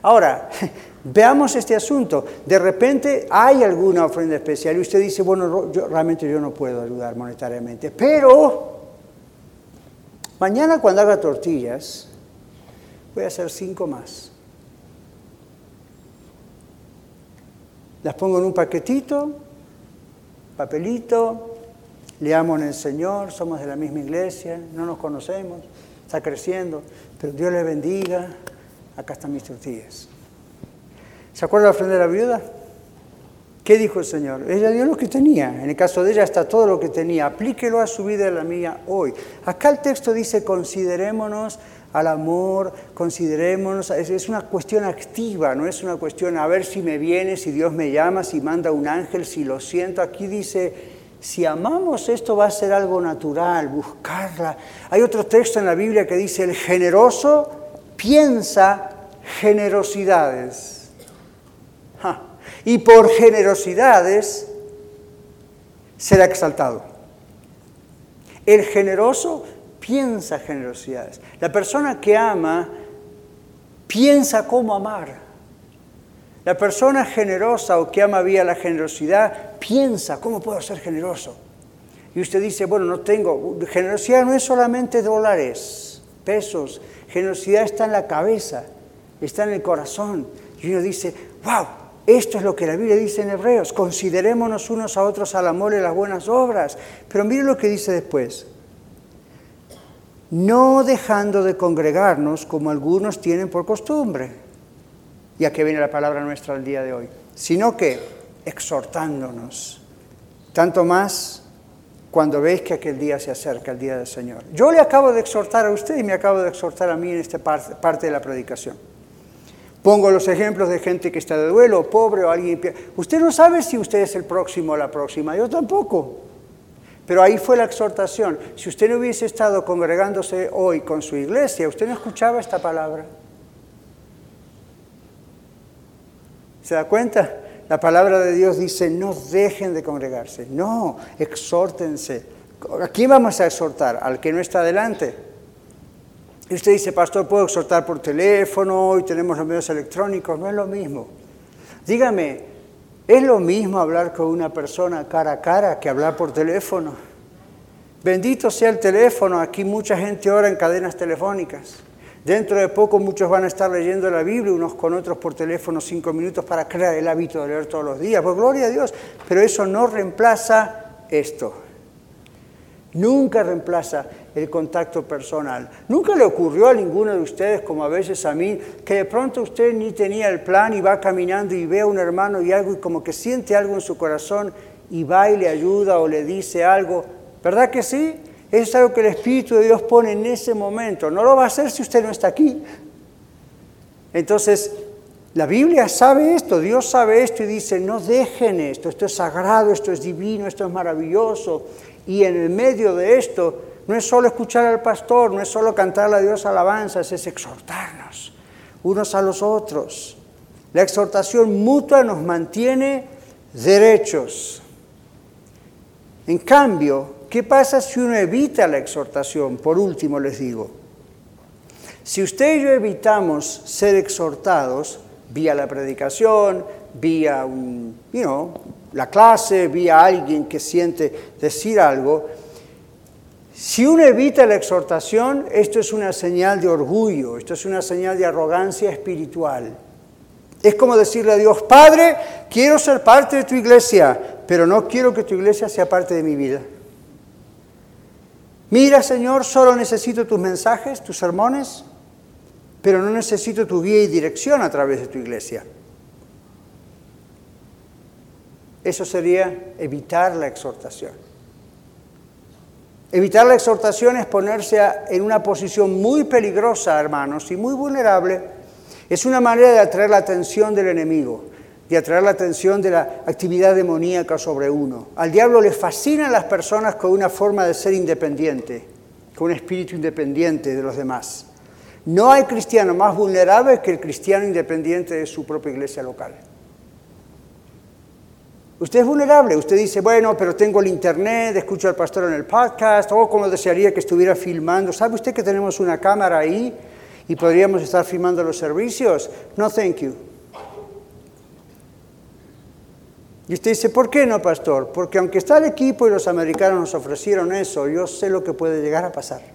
Speaker 2: Ahora, veamos este asunto. De repente hay alguna ofrenda especial y usted dice, bueno, yo, realmente yo no puedo ayudar monetariamente, pero mañana cuando haga tortillas, voy a hacer cinco más. Las pongo en un paquetito, papelito, le amo en el Señor, somos de la misma iglesia, no nos conocemos, está creciendo, pero Dios le bendiga, acá están mis tortillas. ¿Se acuerda la ofrenda de la viuda? ¿Qué dijo el Señor? Ella dio lo que tenía. En el caso de ella está todo lo que tenía. Aplíquelo a su vida y a la mía hoy. Acá el texto dice, considerémonos al amor, considerémonos, es, una cuestión activa, no es una cuestión a ver si me viene, si Dios me llama, si manda un ángel, si lo siento. Aquí dice, si amamos esto va a ser algo natural, buscarla. Hay otro texto en la Biblia que dice, el generoso piensa generosidades. Y por generosidades será exaltado. El generoso piensa generosidades. La persona que ama piensa cómo amar. La persona generosa o que ama vía la generosidad piensa cómo puedo ser generoso. Y usted dice, bueno, no tengo. Generosidad no es solamente dólares, pesos. Generosidad está en la cabeza, está en el corazón. Y uno dice, wow, esto es lo que la Biblia dice en Hebreos. Considerémonos unos a otros al amor y las buenas obras. Pero mire lo que dice después no dejando de congregarnos como algunos tienen por costumbre, ya que viene la palabra nuestra al día de hoy, sino que exhortándonos, tanto más cuando veis que aquel día se acerca, el día del Señor. Yo le acabo de exhortar a usted y me acabo de exhortar a mí en esta parte, parte de la predicación. Pongo los ejemplos de gente que está de duelo, pobre o alguien... Usted no sabe si usted es el próximo o la próxima, yo tampoco. Pero ahí fue la exhortación. Si usted no hubiese estado congregándose hoy con su iglesia, usted no escuchaba esta palabra. ¿Se da cuenta? La palabra de Dios dice, no dejen de congregarse, no, exhórtense. ¿A quién vamos a exhortar? ¿Al que no está delante? Y usted dice, pastor, puedo exhortar por teléfono, hoy tenemos los medios electrónicos, no es lo mismo. Dígame, es lo mismo hablar con una persona cara a cara que hablar por teléfono. Bendito sea el teléfono, aquí mucha gente ora en cadenas telefónicas. Dentro de poco muchos van a estar leyendo la Biblia unos con otros por teléfono cinco minutos para crear el hábito de leer todos los días. Pues gloria a Dios, pero eso no reemplaza esto. Nunca reemplaza el contacto personal. ¿Nunca le ocurrió a ninguno de ustedes, como a veces a mí, que de pronto usted ni tenía el plan y va caminando y ve a un hermano y algo y como que siente algo en su corazón y va y le ayuda o le dice algo? ¿Verdad que sí? es algo que el Espíritu de Dios pone en ese momento. No lo va a hacer si usted no está aquí. Entonces, la Biblia sabe esto, Dios sabe esto y dice, no dejen esto, esto es sagrado, esto es divino, esto es maravilloso. Y en el medio de esto no es solo escuchar al pastor, no es solo cantarle a Dios alabanzas, es exhortarnos unos a los otros. La exhortación mutua nos mantiene derechos. En cambio, ¿qué pasa si uno evita la exhortación? Por último les digo, si usted y yo evitamos ser exhortados vía la predicación, vía un, you la clase, vía alguien que siente decir algo, si uno evita la exhortación, esto es una señal de orgullo, esto es una señal de arrogancia espiritual. Es como decirle a Dios, Padre, quiero ser parte de tu iglesia, pero no quiero que tu iglesia sea parte de mi vida. Mira, Señor, solo necesito tus mensajes, tus sermones, pero no necesito tu guía y dirección a través de tu iglesia. Eso sería evitar la exhortación. Evitar la exhortación es ponerse en una posición muy peligrosa, hermanos, y muy vulnerable, Es una manera de atraer la atención del enemigo, de atraer la atención de la actividad demoníaca sobre uno. Al diablo le fascinan las personas con una forma de ser independiente, con un espíritu independiente de los demás. No hay cristiano más vulnerable que el cristiano independiente de su propia iglesia local. Usted es vulnerable, usted dice, bueno, pero tengo el internet, escucho al pastor en el podcast, o como desearía que estuviera filmando. ¿Sabe usted que tenemos una cámara ahí y podríamos estar filmando los servicios? No, thank you. Y usted dice, ¿por qué no, pastor? Porque aunque está el equipo y los americanos nos ofrecieron eso, yo sé lo que puede llegar a pasar.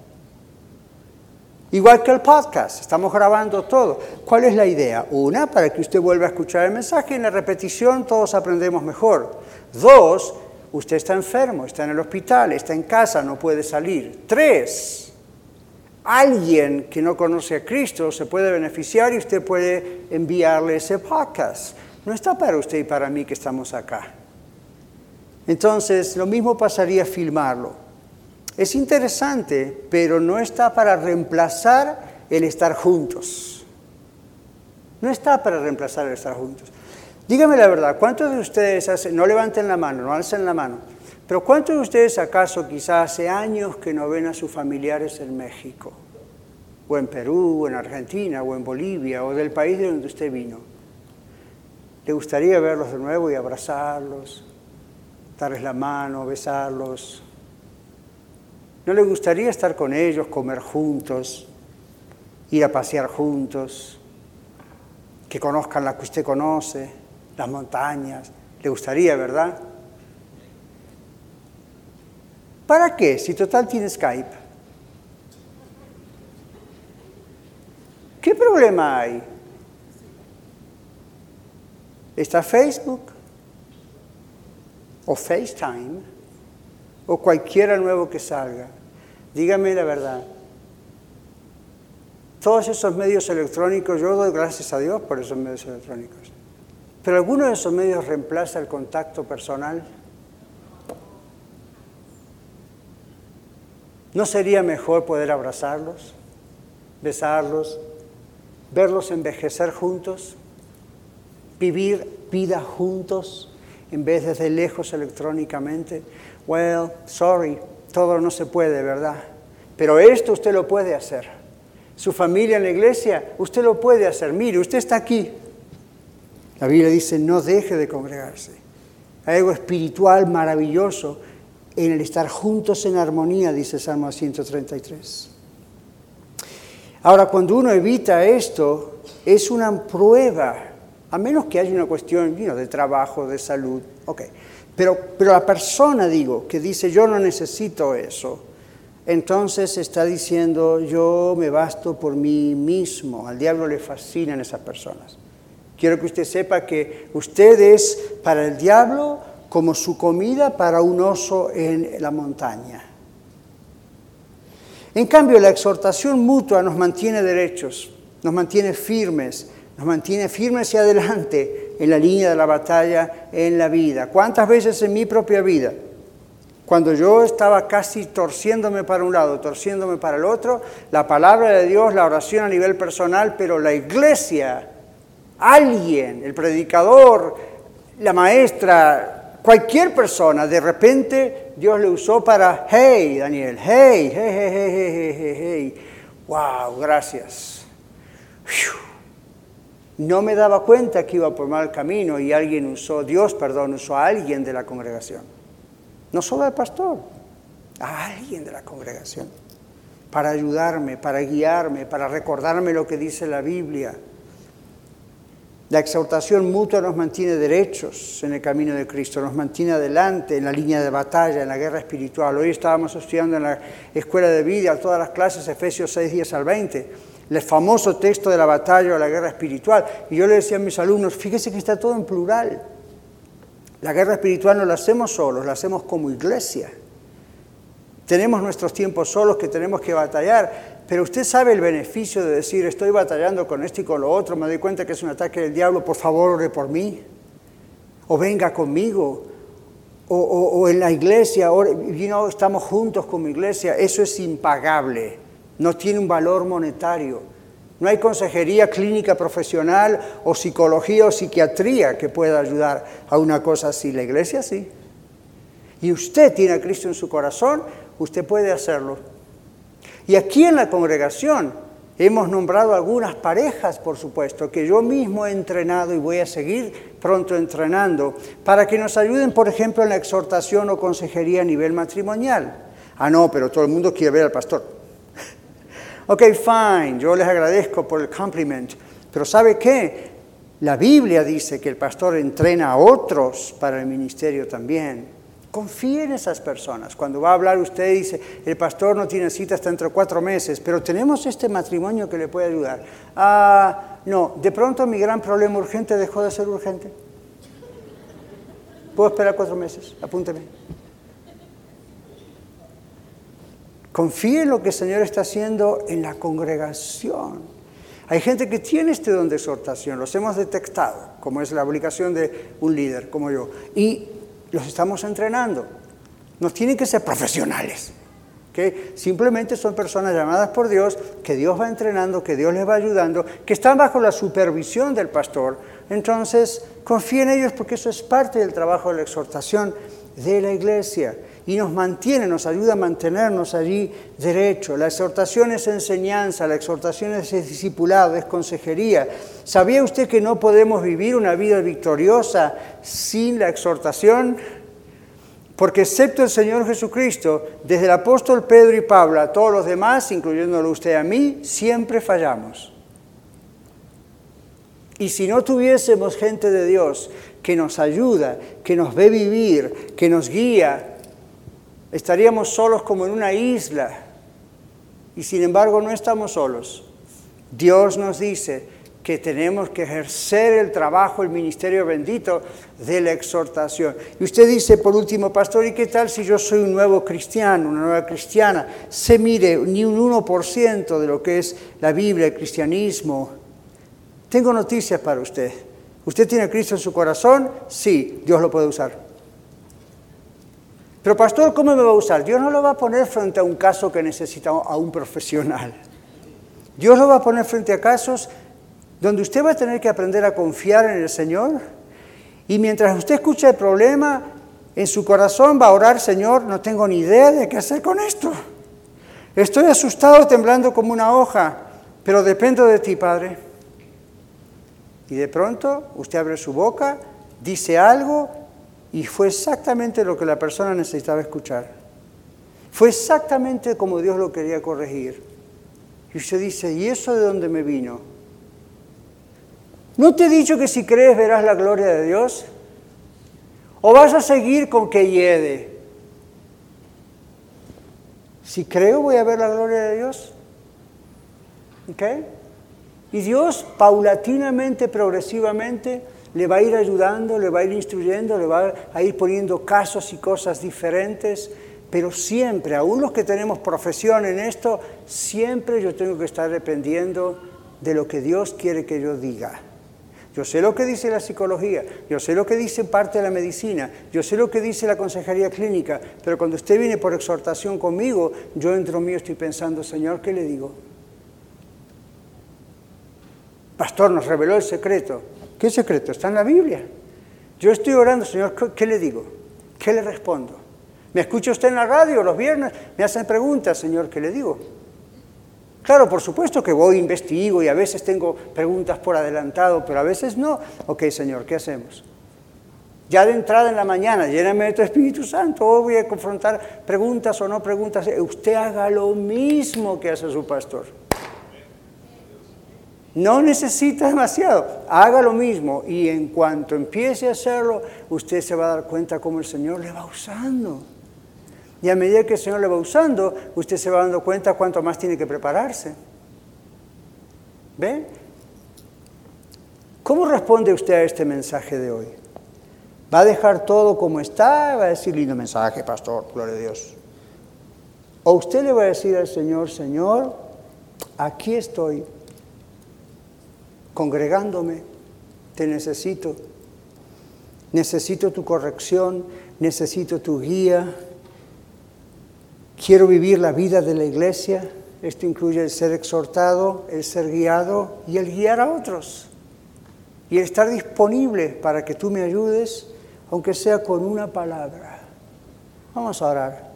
Speaker 2: Igual que el podcast, estamos grabando todo. ¿Cuál es la idea? Una, para que usted vuelva a escuchar el mensaje en la repetición todos aprendemos mejor. Dos, usted está enfermo, está en el hospital, está en casa, no puede salir. Tres, alguien que no conoce a Cristo se puede beneficiar y usted puede enviarle ese podcast. No está para usted y para mí que estamos acá. Entonces, lo mismo pasaría filmarlo. Es interesante, pero no está para reemplazar el estar juntos. No está para reemplazar el estar juntos. Dígame la verdad, ¿cuántos de ustedes hacen, no levanten la mano, no alcen la mano, pero cuántos de ustedes acaso quizás hace años que no ven a sus familiares en México, o en Perú, o en Argentina, o en Bolivia, o del país de donde usted vino? ¿Le gustaría verlos de nuevo y abrazarlos, darles la mano, besarlos? ¿No le gustaría estar con ellos, comer juntos, ir a pasear juntos, que conozcan la que usted conoce, las montañas? ¿Le gustaría, verdad? ¿Para qué? Si total tiene Skype. ¿Qué problema hay? Está Facebook o FaceTime o cualquiera nuevo que salga. Dígame la verdad. Todos esos medios electrónicos, yo doy gracias a Dios por esos medios electrónicos. Pero alguno de esos medios reemplaza el contacto personal. ¿No sería mejor poder abrazarlos, besarlos, verlos envejecer juntos, vivir vida juntos en vez de desde lejos electrónicamente? Well, sorry, todo no se puede, ¿verdad? Pero esto usted lo puede hacer. Su familia en la iglesia, usted lo puede hacer. Mire, usted está aquí. La Biblia dice, no deje de congregarse. Hay algo espiritual maravilloso en el estar juntos en armonía, dice Salmo 133. Ahora, cuando uno evita esto, es una prueba, a menos que haya una cuestión de trabajo, de salud. Okay. Pero, la persona, digo, que dice yo no necesito eso, entonces está diciendo yo me basto por mí mismo. Al diablo le fascinan esas personas. Quiero que usted sepa que usted es para el diablo como su comida para un oso en la montaña. En cambio, la exhortación mutua nos mantiene derechos, nos mantiene firmes, nos mantiene firmes y adelante en la línea de la batalla en la vida. ¿Cuántas veces en mi propia vida, cuando yo estaba casi torciéndome para un lado, torciéndome para el otro, la palabra de Dios, la oración a nivel personal, pero la iglesia, alguien, el predicador, la maestra, cualquier persona, de repente Dios le usó para, hey, Daniel, hey, hey, hey, hey, hey, hey, hey, wow, gracias no me daba cuenta que iba por mal camino y alguien usó, Dios, perdón, usó a alguien de la congregación. No solo al pastor, a alguien de la congregación. Para ayudarme, para guiarme, para recordarme lo que dice la Biblia. La exhortación mutua nos mantiene derechos en el camino de Cristo, nos mantiene adelante en la línea de batalla, en la guerra espiritual. Hoy estábamos estudiando en la escuela de vida todas las clases, Efesios 6, 10 al 20 el famoso texto de la batalla o la guerra espiritual. Y yo le decía a mis alumnos, fíjese que está todo en plural. La guerra espiritual no la hacemos solos, la hacemos como iglesia. Tenemos nuestros tiempos solos que tenemos que batallar, pero usted sabe el beneficio de decir, estoy batallando con esto y con lo otro, me doy cuenta que es un ataque del diablo, por favor ore por mí, o venga conmigo, o, en la iglesia, o, estamos juntos como iglesia, eso es impagable no tiene un valor monetario. No hay consejería clínica profesional o psicología o psiquiatría que pueda ayudar a una cosa así. La iglesia sí. Y usted tiene a Cristo en su corazón, usted puede hacerlo. Y aquí en la congregación hemos nombrado algunas parejas, por supuesto, que yo mismo he entrenado y voy a seguir pronto entrenando, para que nos ayuden, por ejemplo, en la exhortación o consejería a nivel matrimonial. Ah, no, pero todo el mundo quiere ver al pastor. Ok, fine, yo les agradezco por el compliment, pero ¿sabe qué? La Biblia dice que el pastor entrena a otros para el ministerio también. Confíe en esas personas. Cuando va a hablar usted dice, el pastor no tiene cita hasta dentro de cuatro meses, pero tenemos este matrimonio que le puede ayudar. Ah, no, de pronto mi gran problema urgente dejó de ser urgente. Puedo esperar cuatro meses, apúnteme. Confíe en lo que el Señor está haciendo en la congregación. Hay gente que tiene este don de exhortación, los hemos detectado, como es la obligación de un líder como yo, y los estamos entrenando. Nos tienen que ser profesionales, que simplemente son personas llamadas por Dios, que Dios va entrenando, que Dios les va ayudando, que están bajo la supervisión del pastor. Entonces, confíe en ellos porque eso es parte del trabajo de la exhortación de la iglesia y nos mantiene, nos ayuda a mantenernos allí derecho. La exhortación es enseñanza, la exhortación es discipulado, es consejería. ¿Sabía usted que no podemos vivir una vida victoriosa sin la exhortación? Porque excepto el Señor Jesucristo, desde el apóstol Pedro y Pablo a todos los demás, incluyéndolo usted a mí, siempre fallamos. Y si no tuviésemos gente de Dios que nos ayuda, que nos ve vivir, que nos guía, estaríamos solos como en una isla. Y sin embargo no estamos solos. Dios nos dice que tenemos que ejercer el trabajo, el ministerio bendito de la exhortación. Y usted dice, por último, pastor, ¿y qué tal si yo soy un nuevo cristiano, una nueva cristiana? Se mire ni un 1% de lo que es la Biblia, el cristianismo. Tengo noticias para usted. ¿Usted tiene a Cristo en su corazón? Sí, Dios lo puede usar. Pero pastor, ¿cómo me va a usar? Dios no lo va a poner frente a un caso que necesita a un profesional. Dios lo va a poner frente a casos donde usted va a tener que aprender a confiar en el Señor. Y mientras usted escucha el problema, en su corazón va a orar, Señor, no tengo ni idea de qué hacer con esto. Estoy asustado, temblando como una hoja, pero dependo de ti, Padre. Y de pronto usted abre su boca, dice algo y fue exactamente lo que la persona necesitaba escuchar. Fue exactamente como Dios lo quería corregir. Y usted dice, ¿y eso de dónde me vino? ¿No te he dicho que si crees verás la gloria de Dios? ¿O vas a seguir con que hiede? Si creo voy a ver la gloria de Dios. ¿Ok? Y Dios paulatinamente, progresivamente, le va a ir ayudando, le va a ir instruyendo, le va a ir poniendo casos y cosas diferentes, pero siempre, aún los que tenemos profesión en esto, siempre yo tengo que estar dependiendo de lo que Dios quiere que yo diga. Yo sé lo que dice la psicología, yo sé lo que dice parte de la medicina, yo sé lo que dice la consejería clínica, pero cuando usted viene por exhortación conmigo, yo dentro mío estoy pensando, Señor, ¿qué le digo? Pastor nos reveló el secreto. ¿Qué secreto? Está en la Biblia. Yo estoy orando, Señor, ¿qué le digo? ¿Qué le respondo? ¿Me escucha usted en la radio los viernes? Me hacen preguntas, Señor, ¿qué le digo? Claro, por supuesto que voy, investigo y a veces tengo preguntas por adelantado, pero a veces no. Ok, Señor, ¿qué hacemos? Ya de entrada en la mañana, lléname de tu Espíritu Santo, hoy voy a confrontar preguntas o no preguntas. Usted haga lo mismo que hace su pastor. No necesita demasiado, haga lo mismo y en cuanto empiece a hacerlo, usted se va a dar cuenta cómo el Señor le va usando. Y a medida que el Señor le va usando, usted se va dando cuenta cuánto más tiene que prepararse. ¿Ve? ¿Cómo responde usted a este mensaje de hoy? ¿Va a dejar todo como está? ¿Va a decir lindo mensaje, pastor? Gloria a Dios. ¿O usted le va a decir al Señor, Señor, aquí estoy? Congregándome, te necesito. Necesito tu corrección, necesito tu guía. Quiero vivir la vida de la iglesia Esto incluye el ser exhortado, el ser guiado y el guiar a otros. Y estar disponible para que tú me ayudes, aunque sea con una palabra. Vamos a orar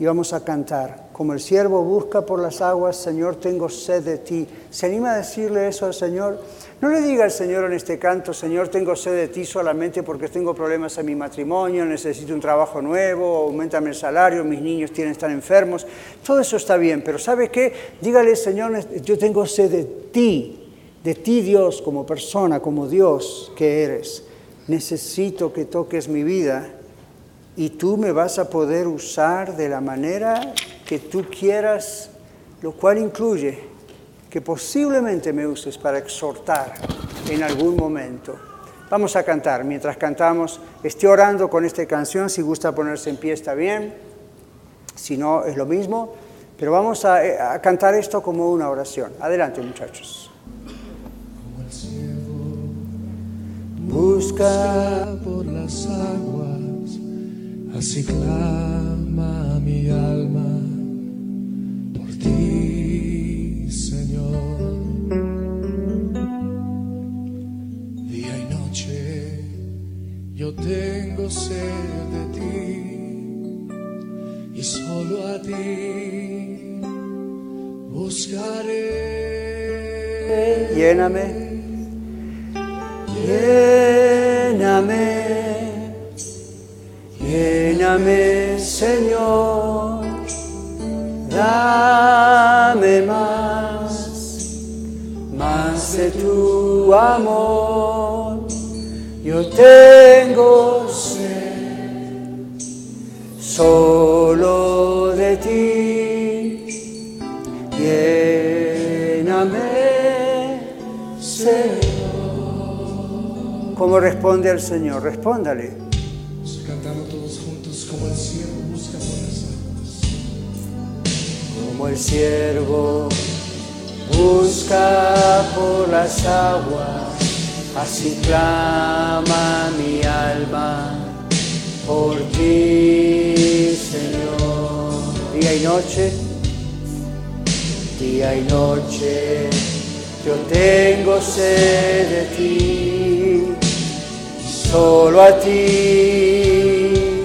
Speaker 2: y vamos a cantar. Como el siervo busca por las aguas, Señor, tengo sed de ti. ¿Se anima a decirle eso al Señor? No le diga al Señor en este canto, Señor, tengo sed de ti solamente porque tengo problemas en mi matrimonio, necesito un trabajo nuevo, aumentame el salario, mis niños tienen estar enfermos. Todo eso está bien, pero ¿sabe qué? Dígale, Señor, yo tengo sed de ti, de ti Dios como persona, como Dios que eres. Necesito que toques mi vida y tú me vas a poder usar de la manera que tú quieras, lo cual incluye que posiblemente me uses para exhortar en algún momento. Vamos a cantar. Mientras cantamos, estoy orando con esta canción. Si gusta ponerse en pie, está bien. Si no, es lo mismo. Pero vamos a, a cantar esto como una oración. Adelante, muchachos.
Speaker 3: Busca por las aguas, así clama mi alma por ti, Señor. Día y noche yo tengo sed de ti y solo a ti buscaré.
Speaker 2: Lléname. Lléname. Lléname, Señor. Dame más, más de tu amor. Yo tengo sed solo de ti. Lléname, Señor. ¿Cómo responde al Señor? Respóndale.
Speaker 3: Como el
Speaker 2: siervo busca por las aguas, así clama mi alma por ti, Señor. Día y noche, día y noche, yo tengo sed de ti, solo a ti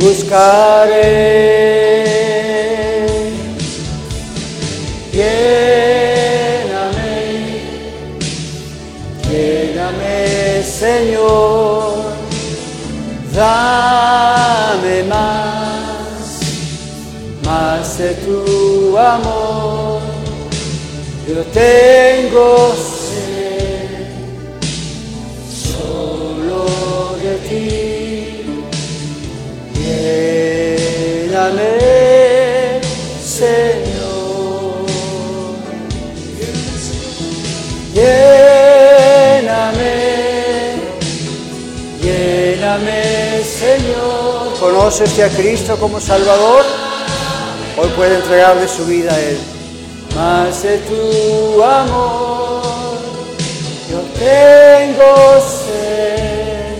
Speaker 2: buscaré. Lléname, lléname, Señor, dame más, más de tu amor. Yo tengo sed solo de ti. Lléname, Señor. Señor. ¿Conoce usted a Cristo como Salvador? Hoy puede entregarle su vida a Él. Más de tu amor, yo tengo sed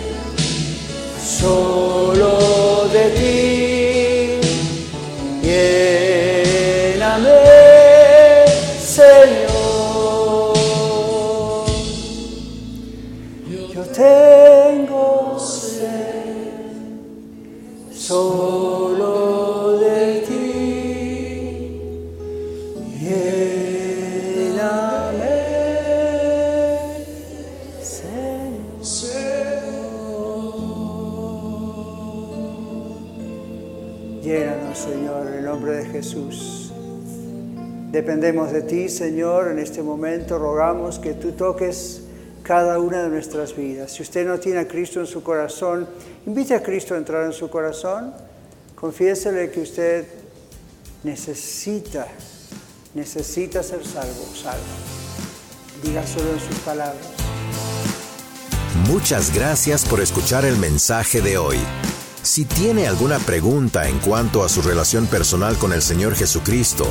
Speaker 2: Dependemos de ti, Señor, en este momento. Rogamos que tú toques cada una de nuestras vidas. Si usted no tiene a Cristo en su corazón, invite a Cristo a entrar en su corazón. Confiésele que usted necesita, necesita ser salvo, salvo. Dígaselo en sus palabras.
Speaker 1: Muchas gracias por escuchar el mensaje de hoy. Si tiene alguna pregunta en cuanto a su relación personal con el Señor Jesucristo